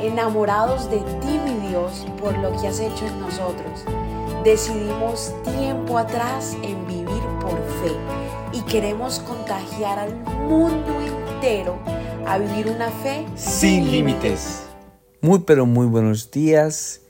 enamorados de ti, mi Dios, por lo que has hecho en nosotros. Decidimos tiempo atrás en vivir por fe y queremos contagiar al mundo entero a vivir una fe sin límites. Muy pero muy buenos días.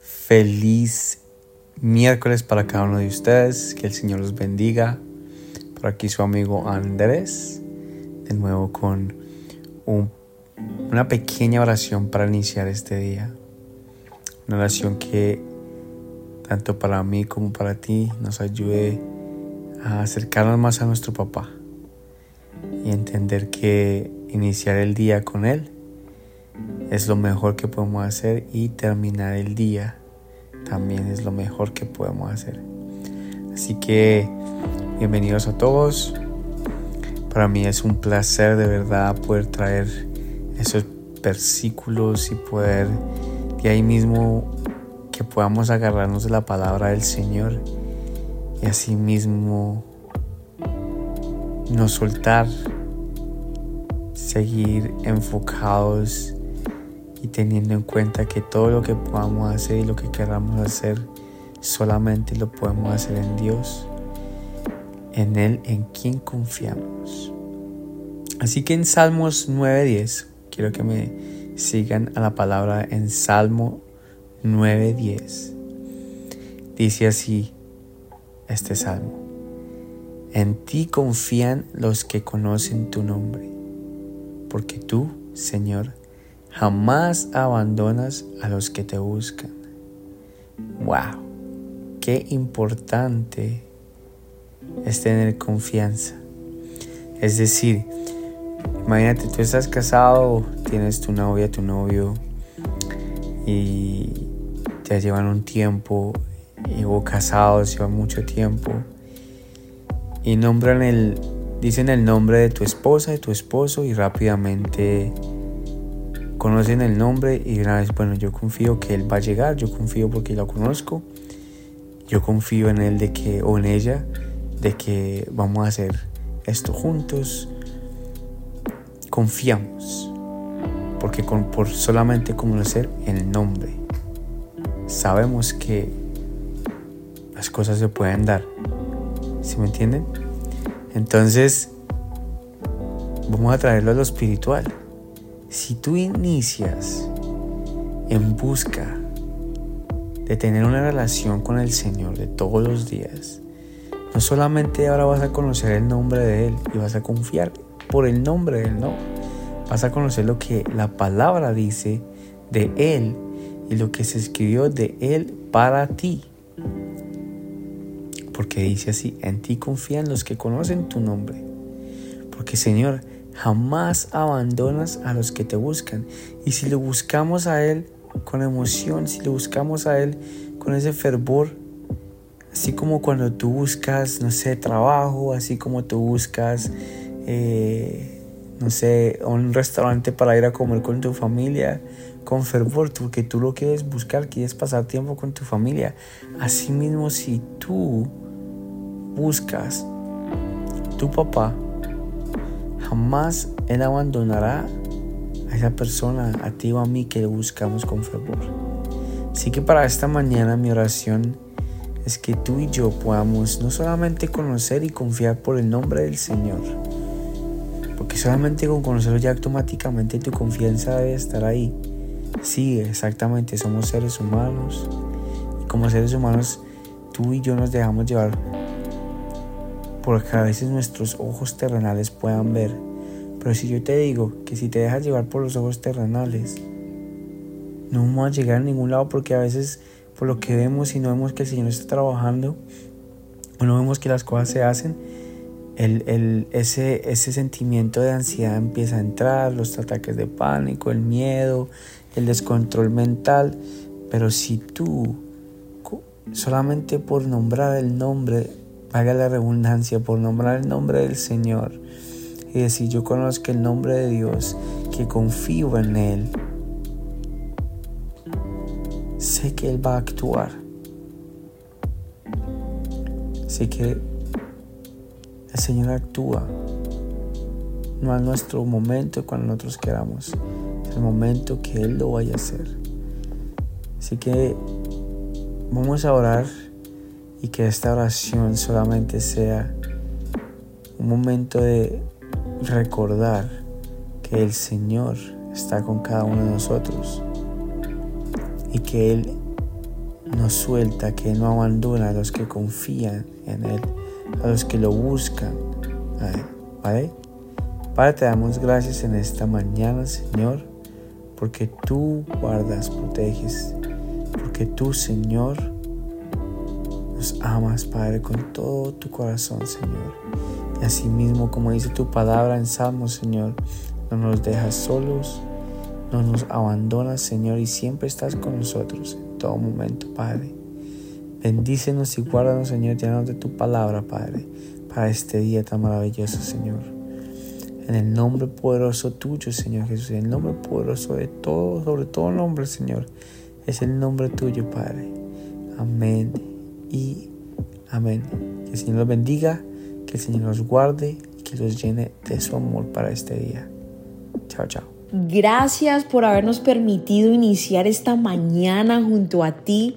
Feliz miércoles para cada uno de ustedes. Que el Señor los bendiga. Por aquí su amigo Andrés. De nuevo con una pequeña oración para iniciar este día. Una oración que tanto para mí como para ti nos ayude a acercarnos más a nuestro papá y entender que iniciar el día con él es lo mejor que podemos hacer y terminar el día también es lo mejor que podemos hacer. Así que bienvenidos a todos. Para mí es un placer de verdad poder traer esos versículos y poder de ahí mismo que podamos agarrarnos de la palabra del Señor y así mismo no soltar, seguir enfocados y teniendo en cuenta que todo lo que podamos hacer y lo que queramos hacer solamente lo podemos hacer en Dios, en Él en quien confiamos. Así que en Salmos 9.10, quiero que me sigan a la palabra en Salmo 9.10. Dice así este salmo. En ti confían los que conocen tu nombre, porque tú, Señor, jamás abandonas a los que te buscan. ¡Wow! Qué importante es tener confianza. Es decir, imagínate, tú estás casado, tienes tu novia, tu novio, y ya llevan un tiempo, y o casados, llevan mucho tiempo, y nombran el, dicen el nombre de tu esposa, de tu esposo, y rápidamente conocen el nombre y una vez, bueno, yo confío que él va a llegar, yo confío porque lo conozco, yo confío en él de que, o en ella, de que vamos a hacer esto juntos, confiamos, porque con, por solamente conocer el nombre, sabemos que las cosas se pueden dar, ¿sí me entienden? Entonces, vamos a traerlo a lo espiritual si tú inicias en busca de tener una relación con el Señor de todos los días, no solamente ahora vas a conocer el nombre de Él y vas a confiar por el nombre de Él, no. Vas a conocer lo que la palabra dice de Él y lo que se escribió de Él para ti. Porque dice así, en ti confían los que conocen tu nombre. Porque Señor, Jamás abandonas a los que te buscan. Y si lo buscamos a Él con emoción, si lo buscamos a Él con ese fervor, así como cuando tú buscas, no sé, trabajo, así como tú buscas, eh, no sé, un restaurante para ir a comer con tu familia, con fervor, porque tú lo quieres buscar, quieres pasar tiempo con tu familia. Asimismo, si tú buscas tu papá, Jamás Él abandonará a esa persona, a ti o a mí que le buscamos con fervor. Así que para esta mañana mi oración es que tú y yo podamos no solamente conocer y confiar por el nombre del Señor, porque solamente con conocerlo ya automáticamente tu confianza debe estar ahí. Sí, exactamente, somos seres humanos y como seres humanos tú y yo nos dejamos llevar porque a veces nuestros ojos terrenales puedan ver. Pero si yo te digo que si te dejas llevar por los ojos terrenales, no vamos a llegar a ningún lado porque a veces por lo que vemos y no vemos que el Señor está trabajando o no vemos que las cosas se hacen, el, ese, ese sentimiento de ansiedad empieza a entrar, los ataques de pánico, el miedo, el descontrol mental. Pero si tú solamente por nombrar el nombre haga la redundancia, por nombrar el nombre del Señor y decir, yo conozco el nombre de Dios, que confío en Él, sé que Él va a actuar. Sé que Señor actúa, no a nuestro momento cuando nosotros queramos, el momento que Él lo vaya a hacer. Así que vamos a orar y que esta oración solamente sea un momento de recordar que el Señor está con cada uno de nosotros y que Él nos suelta, que Él no abandona a los que confían en Él, a los que lo buscan. Padre, te damos gracias en esta mañana, Señor, porque tú guardas, proteges, porque tú, Señor, nos amas, Padre, con todo tu corazón, Señor. Y asimismo, como dice tu palabra en Salmos, Señor, no nos dejas solos, no nos abandonas, Señor, y siempre estás con nosotros en todo momento, Padre. Bendícenos y guárdanos, Señor, llenos de tu palabra, Padre, para este día tan maravilloso, Señor. En el nombre poderoso tuyo, Señor Jesús, en el nombre poderoso de todo, sobre todo nombre, Señor, es el nombre tuyo, Padre. Amén y amén. Que el Señor los bendiga, que el Señor los guarde y que los llene de su amor para este día. Chao, chao. Gracias por habernos permitido iniciar esta mañana junto a ti.